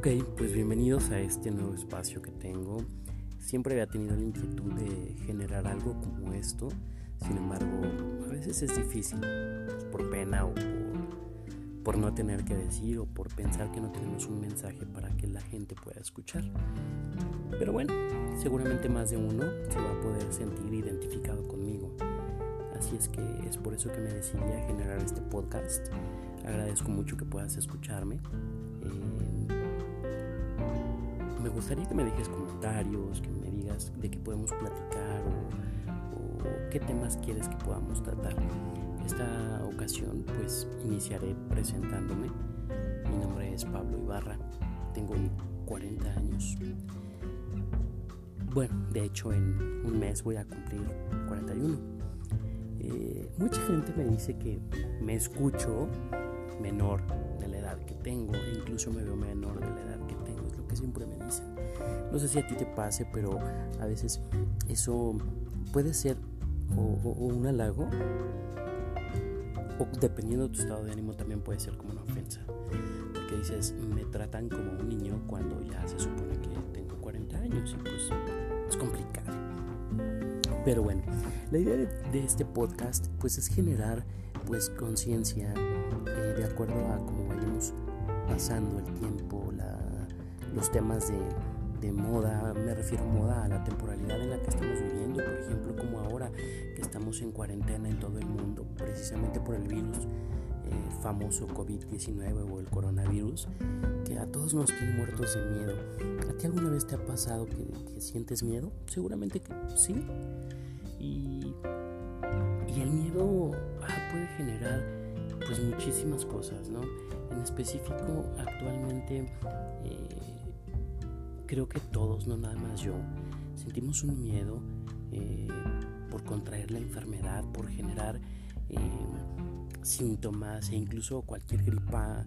Ok, pues bienvenidos a este nuevo espacio que tengo. Siempre había tenido la inquietud de generar algo como esto, sin embargo, a veces es difícil, por pena o por, por, no tener que decir o por pensar que no tenemos un mensaje para que la gente pueda escuchar. Pero bueno, seguramente más de uno se va a poder sentir identificado conmigo. Así es que es por eso que me decidí a generar este podcast. Agradezco mucho que puedas escucharme. Eh, me gustaría que me dejes comentarios, que me digas de qué podemos platicar o, qué temas quieres que podamos tratar. Esta ocasión pues iniciaré presentándome. Mi nombre es Pablo Ibarra, tengo 40 años. Bueno, de hecho en un mes voy a cumplir 41. Eh, mucha gente me dice que me escucho menor de la edad que tengo incluso me veo menor de la edad que tengo, que siempre me dicen. No sé si a ti te pase, pero a veces eso puede ser o, un halago o dependiendo de tu estado de ánimo también puede ser como una ofensa. Porque dices, me tratan como un niño cuando ya se supone que tengo 40 años y pues es complicado. Pero bueno, la idea de, este podcast pues es generar pues conciencia eh, de acuerdo a cómo vayamos pasando el tiempo, los temas de, de, moda, me refiero a moda a la temporalidad en la que estamos viviendo, por ejemplo como ahora que estamos en cuarentena en todo el mundo, precisamente por el virus eh, famoso COVID-19 o el coronavirus, que a todos nos tiene muertos de miedo. ¿A ti alguna vez te ha pasado que, sientes miedo? Seguramente que sí. Y, y el miedo ah, puede generar pues muchísimas cosas, ¿no? En específico, actualmente eh, creo que todos, no nada más yo, sentimos un miedo eh, por contraer la enfermedad, por generar eh, síntomas e incluso cualquier gripa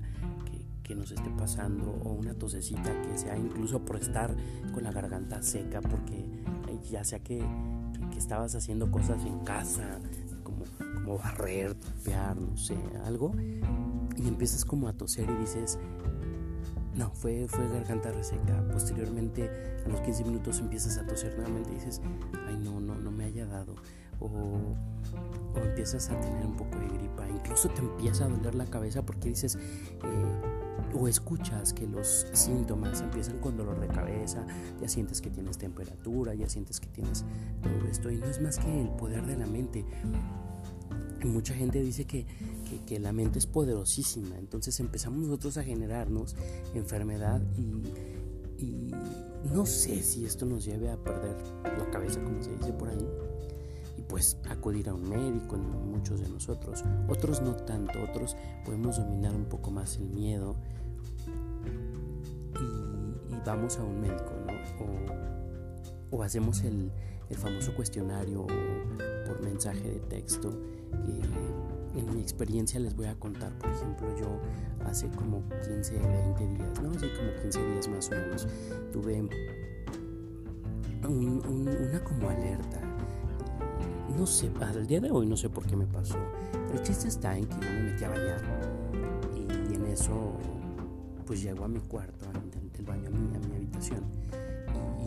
que, nos esté pasando o una tosecita que sea incluso por estar con la garganta seca porque ya sea que, que estabas haciendo cosas en casa como, como barrer, tapear, no sé, algo y empiezas como a toser y dices, no, fue, fue garganta reseca. Posteriormente, a los 15 minutos empiezas a toser nuevamente y dices, ay no, no, no me haya dado. O, o empiezas a tener un poco de gripa. Incluso te empieza a doler la cabeza porque dices, eh, o escuchas que los síntomas empiezan con dolor de cabeza, ya sientes que tienes temperatura, ya sientes que tienes todo esto. Y no es más que el poder de la mente mucha gente dice que, que, la mente es poderosísima, entonces empezamos nosotros a generarnos enfermedad y, no sé si esto nos lleve a perder la cabeza, como se dice por ahí, y pues acudir a un médico, muchos de nosotros, otros no tanto, otros podemos dominar un poco más el miedo y, vamos a un médico, ¿no? O, o hacemos el, el famoso cuestionario por mensaje de texto en mi experiencia les voy a contar, por ejemplo, yo hace como 15, 20 días, ¿no? Hace como 15 días más o menos, tuve una como alerta. No sé, al día de hoy no sé por qué me pasó. El chiste está en que yo me metí a bañar y, en eso pues llego a mi cuarto, del baño a mi, a habitación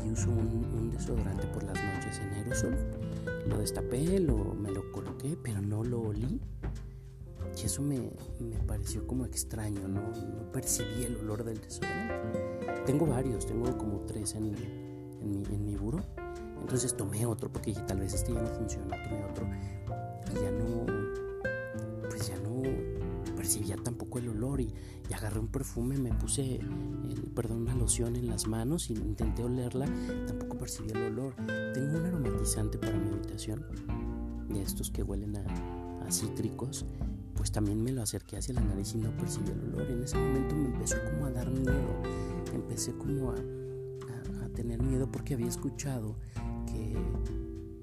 y, uso un, un desodorante por las noches en aerosol lo destapé, lo, me lo coloqué, pero no lo olí. Y eso me, me pareció como extraño, ¿no? no percibí el olor del desodorante. Tengo varios, tengo como tres en, en, mi, en mi buro. Entonces tomé otro porque dije, tal vez este ya no funciona, tomé otro. Y ya no, pues ya no percibía tampoco el olor y, y agarré un perfume, me puse, perdón, una loción en las manos y intenté olerla, tampoco percibí el olor. Tengo un aromatizante para mi habitación, de estos que huelen a, cítricos, pues también me lo acerqué hacia la nariz y no percibí el olor. En ese momento me empezó como a dar miedo, empecé como a, tener miedo porque había escuchado que,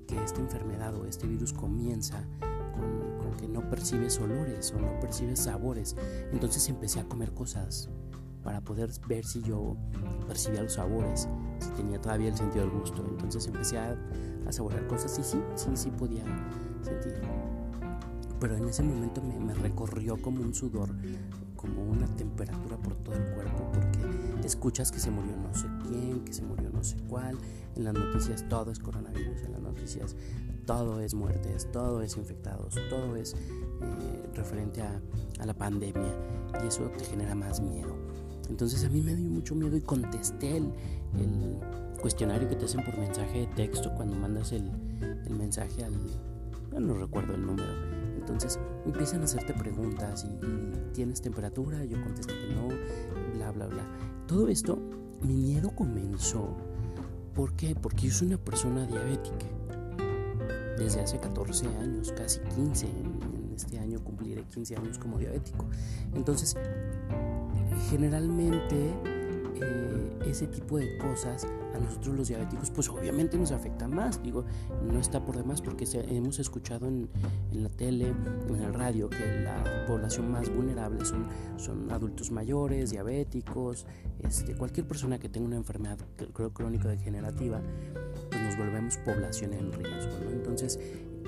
que esta enfermedad o este virus comienza con, que no percibes olores o no percibes sabores. Entonces empecé a comer cosas para poder ver si yo percibía los sabores, si tenía todavía el sentido del gusto. Entonces empecé a, a saborear cosas y sí, sí, sí podía sentir. Pero en ese momento me, me, recorrió como un sudor, como una temperatura por todo el cuerpo, porque escuchas que se murió no sé quién, que se murió no sé cuál, en las noticias todo es coronavirus, en las noticias todo es muertes, todo es infectados, todo es eh, referente a, la pandemia y eso te genera más miedo. Entonces a mí me dio mucho miedo y contesté el, cuestionario que te hacen por mensaje de texto cuando mandas el, mensaje al... no recuerdo el número. Entonces empiezan a hacerte preguntas y, tienes temperatura, yo contesté que no, bla, bla, bla. Todo esto, mi miedo comenzó. ¿Por qué? Porque yo soy una persona diabética desde hace 14 años, casi 15. En, este año cumpliré 15 años como diabético. Entonces, generalmente eh, ese tipo de cosas a nosotros los diabéticos pues obviamente nos afecta más. Digo no está por demás porque hemos escuchado en, la tele en el radio que la población más vulnerable son, son adultos mayores diabéticos este, cualquier persona que tenga una enfermedad crónica degenerativa pues nos volvemos población en riesgo entonces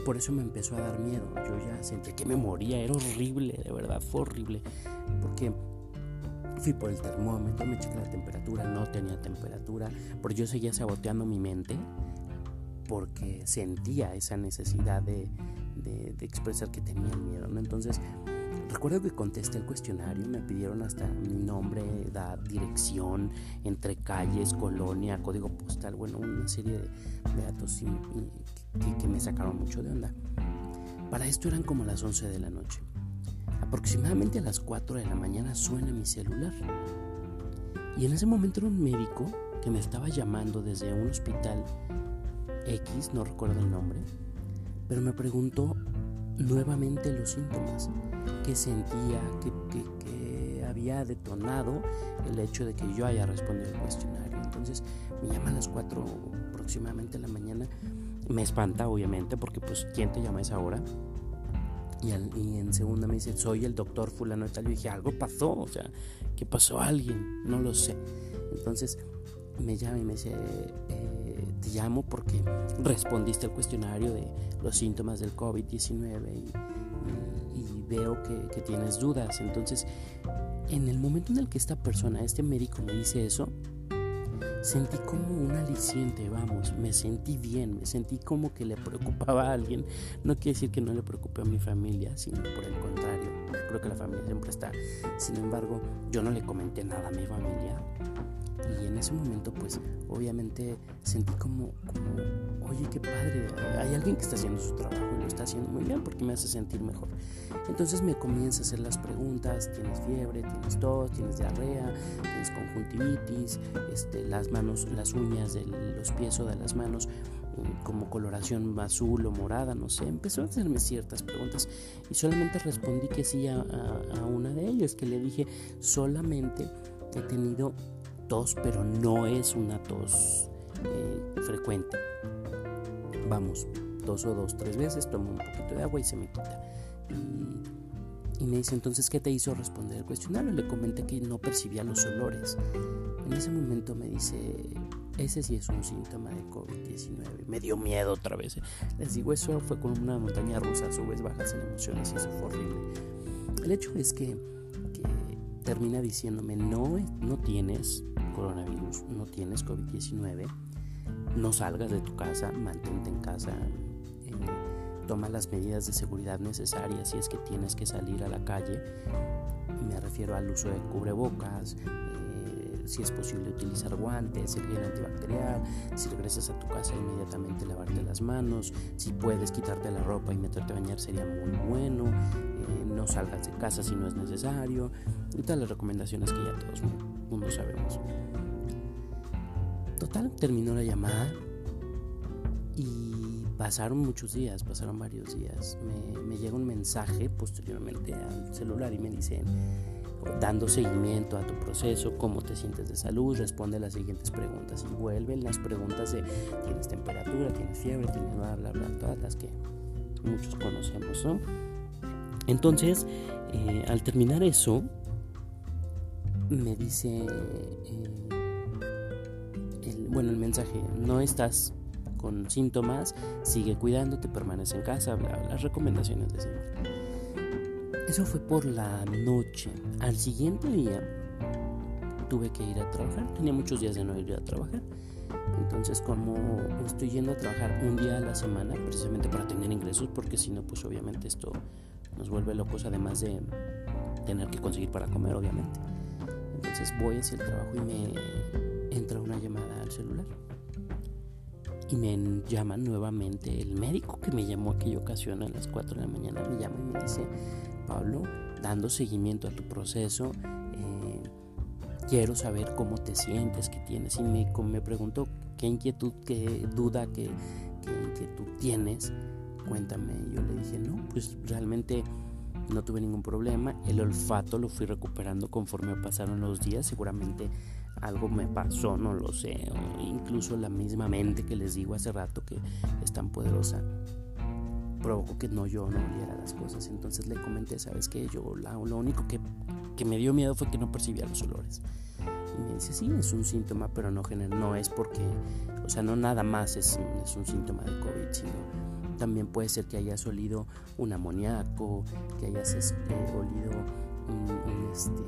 por eso me empezó a dar miedo. Yo ya sentía que me moría era horrible de verdad fue horrible. Porque Fui por el termómetro, me chequé la temperatura, no tenía temperatura, pero yo seguía saboteando mi mente porque sentía esa necesidad de, expresar que tenía miedo, ¿no? Entonces, recuerdo que contesté el cuestionario, me pidieron hasta mi nombre, edad, dirección, entre calles, colonia, código postal, bueno, una serie de, datos que, que me sacaron mucho de onda. Para esto eran como las 11 de la noche. Aproximadamente a las 4 de la mañana suena mi celular. Y en ese momento era un médico que me estaba llamando desde un hospital X, no recuerdo el nombre, pero me preguntó nuevamente los síntomas que sentía, que, había detonado el hecho de que yo haya respondido el cuestionario. Entonces me llama a las 4 aproximadamente de la mañana. Me espanta, obviamente, porque pues, ¿quién te llama a esa hora? Y, en segunda me dice, soy el doctor fulano y. Yo dije, algo pasó, o sea, ¿qué pasó a alguien? No lo sé. Entonces me llama y me dice, eh, te llamo porque respondiste al cuestionario de los síntomas del COVID-19 y, veo que, que tienes dudas. Entonces, en el momento en el que esta persona, este médico me dice eso, sentí como un aliciente, vamos, me sentí bien, me sentí como que le preocupaba a alguien. No quiere decir que no le preocupe a mi familia, sino por el contrario, creo que la familia siempre está. Sin embargo, yo no le comenté nada a mi familia. Y en ese momento, pues, obviamente sentí como, oye, qué padre, hay alguien que está haciendo su trabajo y lo está haciendo muy bien porque me hace sentir mejor. Entonces me comienza a hacer las preguntas, tienes fiebre, tienes tos, tienes diarrea, tienes conjuntivitis, este, las manos, las uñas de los pies o de las manos mm, como coloración azul o morada, no sé, empezó a hacerme ciertas preguntas y solamente respondí que sí a, una de ellas, que le dije solamente he tenido tos, pero no es una tos eh, frecuente. Vamos, toso dos, tres veces, tomo un poquito de agua y se me quita. Y, me dice entonces, ¿qué te hizo responder el cuestionario? Le comenté que no percibía los olores. En ese momento me dice, ese sí es un síntoma de COVID-19. Me dio miedo otra vez. Les digo, eso fue como una montaña rusa, subes, bajas en emociones y eso fue horrible. El hecho es que, termina diciéndome, no, no tienes coronavirus, no tienes COVID-19, no salgas de tu casa, mantente en casa. Eh, toma las medidas de seguridad necesarias si es que tienes que salir a la calle. Me refiero al uso de cubrebocas, eh, si es posible utilizar guantes, el gel antibacterial, si regresas a tu casa inmediatamente lavarte las manos, si puedes quitarte la ropa y meterte a bañar sería muy bueno, eh, no salgas de casa si no es necesario, y todas las recomendaciones que ya todos mundo sabemos. Total, terminó la llamada y Pasaron muchos días, pasaron varios días. Me, llega un mensaje posteriormente al celular y me dicen, dando seguimiento a tu proceso, cómo te sientes de salud, responde las siguientes preguntas y vuelven las preguntas de tienes temperatura, tienes fiebre, tienes bla, bla, bla, todas las que muchos conocemos, ¿no? Entonces, eh, al terminar eso, me dice, eh, bueno, el mensaje, no estás con síntomas, sigue cuidándote, permanece en casa, las recomendaciones de señor. Eso fue por la noche. Al siguiente día tuve que ir a trabajar. Tenía muchos días de no ir a trabajar. Entonces, como estoy yendo a trabajar un día a la semana, precisamente para tener ingresos, porque si no, pues obviamente esto nos vuelve locos, además de tener que conseguir para comer, obviamente. Entonces voy hacia el trabajo y me entra una llamada al celular. Y me llama nuevamente el médico que me llamó aquella ocasión a las 4 de la mañana. Me llama y me dice, Pablo, dando seguimiento a tu proceso, eh, quiero saber cómo te sientes, qué tienes. Y me, me preguntó qué inquietud, qué duda, qué, qué inquietud tienes. Cuéntame. Y yo le dije, no, pues realmente no tuve ningún problema. El olfato lo fui recuperando conforme pasaron los días. Seguramente algo me pasó, no lo sé. Incluso la misma mente que les digo hace rato que es tan poderosa provocó que no yo no oliera las cosas. Entonces le comenté, ¿sabes qué? Yo lo único que, que, me dio miedo fue que no percibía los olores. Y me dice, sí, es un síntoma, pero no, no es porque, o sea, no nada más es, es un síntoma de COVID, sino también puede ser que hayas olido un amoníaco, que hayas este, este,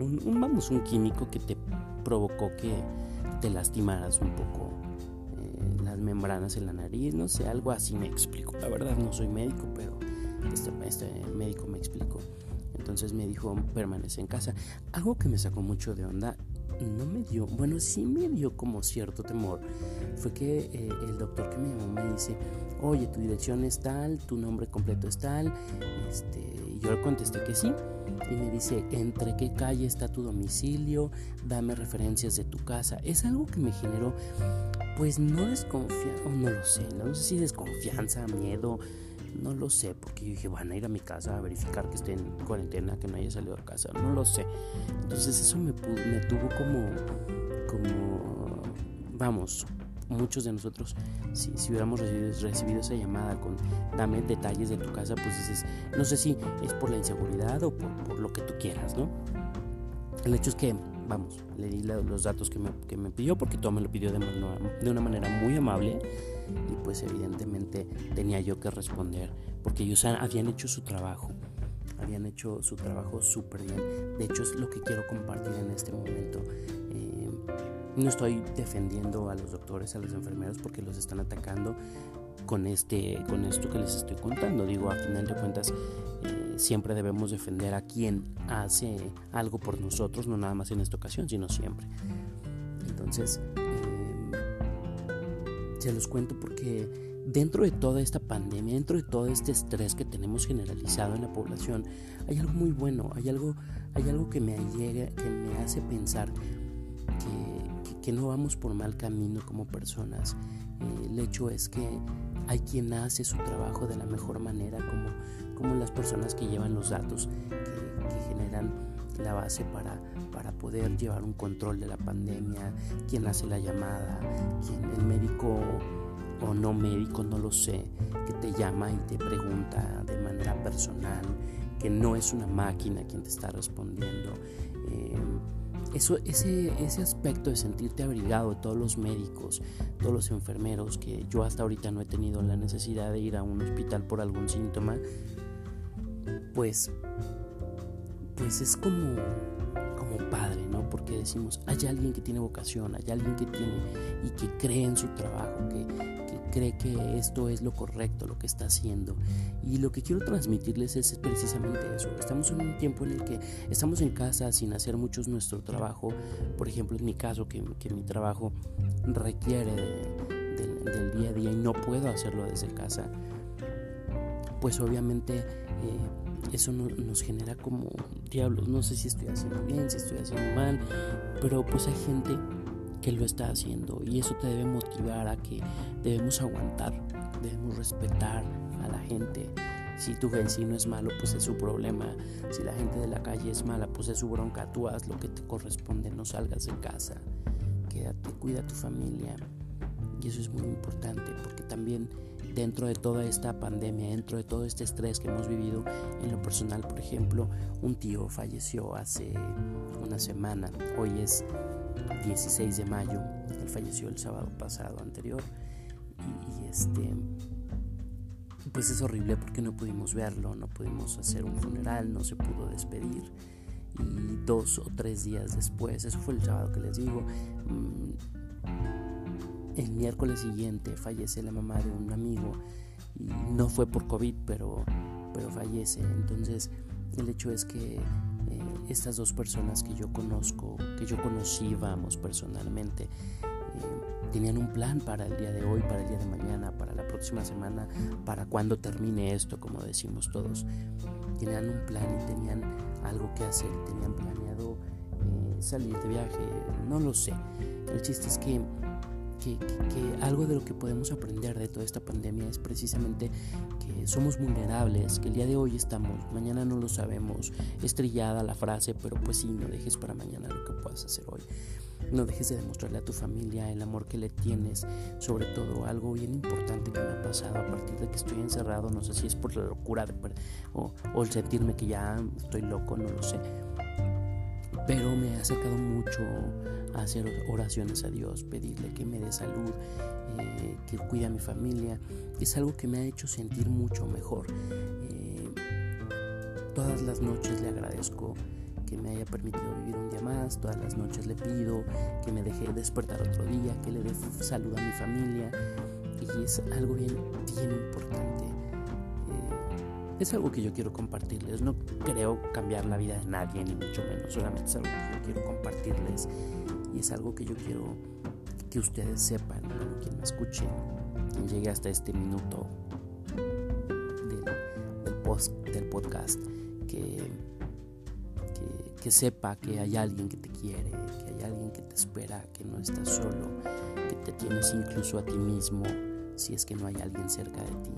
un, vamos, un químico que te provocó que te lastimaras un poco eh, las membranas en la nariz, no sé, algo así me explico. La verdad no soy médico, pero este, este médico me explicó. Entonces me dijo, permanece en casa. Algo que me sacó mucho de onda no me dio, bueno, sí me dio como cierto temor. Fue que eh, el doctor que me llamó me dice, oye, tu dirección es tal, tu nombre completo es tal. Este, yo le contesté que sí. Y me dice, ¿entre qué calle está tu domicilio? Dame referencias de tu casa. Es algo que me generó, pues no desconfianza, no lo sé, no sé si desconfianza, miedo no lo sé, porque yo dije, van a ir a mi casa a verificar que esté en cuarentena, que no haya salido de casa. No lo sé. Entonces eso me, me tuvo como, como, vamos, muchos de nosotros, si, si hubiéramos recibido, esa llamada con dame detalles de tu casa, pues dices, no sé si es por la inseguridad o por, por lo que tú quieras, ¿no? El hecho es que, vamos, le di los datos que me, que me pidió porque todo me lo pidió de, de una manera muy amable y pues evidentemente tenía yo que responder porque ellos habían hecho su trabajo, habían hecho su trabajo súper bien. De hecho es lo que quiero compartir en este momento. Eh, no estoy defendiendo a los doctores, a los enfermeros porque los están atacando con, este, con esto que les estoy contando. Digo, a final de cuentas, eh, siempre debemos defender a quien hace algo por nosotros, no nada más en esta ocasión, sino siempre. Entonces, se los cuento porque dentro de toda esta pandemia, dentro de todo este estrés que tenemos generalizado en la población, hay algo muy bueno, hay algo, hay algo que me llega, que me hace pensar que, no vamos por mal camino como personas. Eh, el hecho es que hay quien hace su trabajo de la mejor manera, como, como las personas que llevan los datos, que generan la base para, para poder llevar un control de la pandemia, quién hace la llamada, quién, el médico o no médico, no lo sé, que te llama y te pregunta de manera personal, que no es una máquina quien te está respondiendo. Eh, eso, ese, ese aspecto de sentirte abrigado de todos los médicos, todos los enfermeros, que yo hasta ahorita no he tenido la necesidad de ir a un hospital por algún síntoma, pues, pues es como padre, ¿no? Porque decimos, hay alguien que tiene vocación, hay alguien que tiene y que cree en su trabajo, que, cree que esto es lo correcto, lo que está haciendo. Y lo que quiero transmitirles es precisamente eso. Estamos en un tiempo en el que estamos en casa sin hacer muchos nuestro trabajo. Por ejemplo, en mi caso, que, mi trabajo requiere del día a día y no puedo hacerlo desde casa, pues obviamente... Eh, eso nos genera como diablos, no sé si estoy haciendo bien, si estoy haciendo mal, pero pues hay gente que lo está haciendo y eso te debe motivar a que debemos aguantar, debemos respetar a la gente. Si tu vecino es malo, pues es su problema. Si la gente de la calle es mala, pues es su bronca. Tú haz lo que te corresponde, no salgas de casa. Quédate, cuida a tu familia. Y eso es muy importante porque también dentro de toda esta pandemia, dentro de todo este estrés que hemos vivido en lo personal, por ejemplo, un tío falleció hace una semana, hoy es 16 de mayo, él falleció el sábado pasado anterior. Y, este pues es horrible porque no pudimos verlo, no pudimos hacer un funeral, no se pudo despedir. Y dos o tres días después, eso fue el sábado que les digo, mm, el miércoles siguiente fallece la mamá de un amigo y no fue por COVID, pero, pero fallece. Entonces el hecho es que eh, estas dos personas que yo conozco, que yo conocí, vamos, personalmente, eh, tenían un plan para el día de hoy, para el día de mañana, para la próxima semana, para cuando termine esto, como decimos todos. Tenían un plan y tenían algo que hacer, tenían planeado eh, salir de viaje, no lo sé. El chiste es que que, algo de lo que podemos aprender de toda esta pandemia es precisamente que somos vulnerables, que el día de hoy estamos, mañana no lo sabemos. Estrellada la frase, pero pues sí, no dejes para mañana lo que puedas hacer hoy. No dejes de demostrarle a tu familia el amor que le tienes. Sobre todo, algo bien importante que me ha pasado a partir de que estoy encerrado. No sé si es por la locura de, o, o el sentirme que ya estoy loco, no lo sé. Pero me ha acercado mucho hacer oraciones a Dios, pedirle que me dé salud, eh, que cuide a mi familia. Es algo que me ha hecho sentir mucho mejor. Eh, todas las noches le agradezco que me haya permitido vivir un día más, todas las noches le pido que me deje despertar otro día, que le dé salud a mi familia. Y es algo bien, bien importante. Eh, es algo que yo quiero compartirles. No creo cambiar la vida de nadie, ni mucho menos. Solamente es algo que yo quiero compartirles es algo que yo quiero que ustedes sepan, quien me escuche, quien llegue hasta este minuto del, post, del podcast, que, que, sepa que hay alguien que te quiere, que hay alguien que te espera, que no estás solo, que te tienes incluso a ti mismo si es que no hay alguien cerca de ti,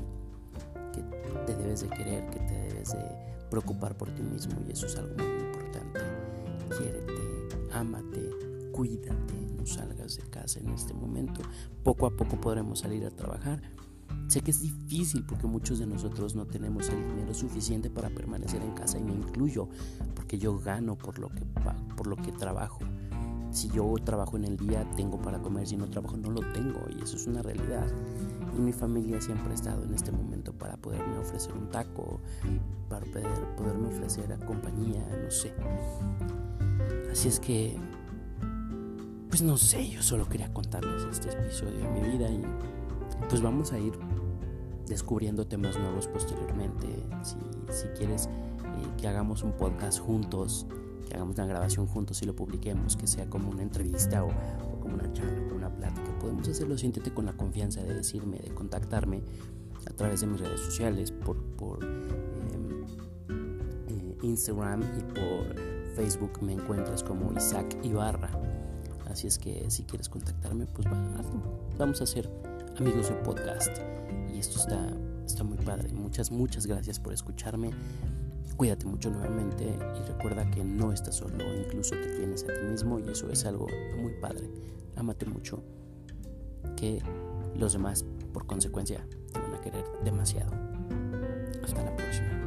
que te debes de querer, que te debes de preocupar por ti mismo y eso es algo muy importante. Quiérete, ámate, cuídate, no salgas de casa en este momento. Poco a poco podremos salir a trabajar. Sé que es difícil porque muchos de nosotros no tenemos el dinero suficiente para permanecer en casa y me incluyo porque yo gano por lo que, por lo que trabajo. Si yo trabajo en el día, tengo para comer, si no trabajo, no lo tengo y eso es una realidad. Y mi familia siempre ha estado en este momento para poderme ofrecer un taco, para poder, poderme ofrecer compañía, no sé. Así es que pues no sé, yo solo quería contarles este episodio de mi vida y pues vamos a ir descubriendo temas nuevos posteriormente. Si, quieres eh, que hagamos un podcast juntos, que hagamos una grabación juntos y lo publiquemos, que sea como una entrevista o, como una charla, como una plática, podemos hacerlo. Siéntete con la confianza de decirme, de contactarme a través de mis redes sociales, por, por em, eh, Instagram y por Facebook me encuentras como Isaac Ibarra. Así es que si quieres contactarme, pues vamos a ser amigos de podcast. Y esto está, está muy padre. Muchas, muchas gracias por escucharme. Cuídate mucho nuevamente y recuerda que no estás solo, incluso te tienes a ti mismo y eso es algo muy padre. Ámate mucho, que los demás por consecuencia te van a querer demasiado. Hasta la próxima.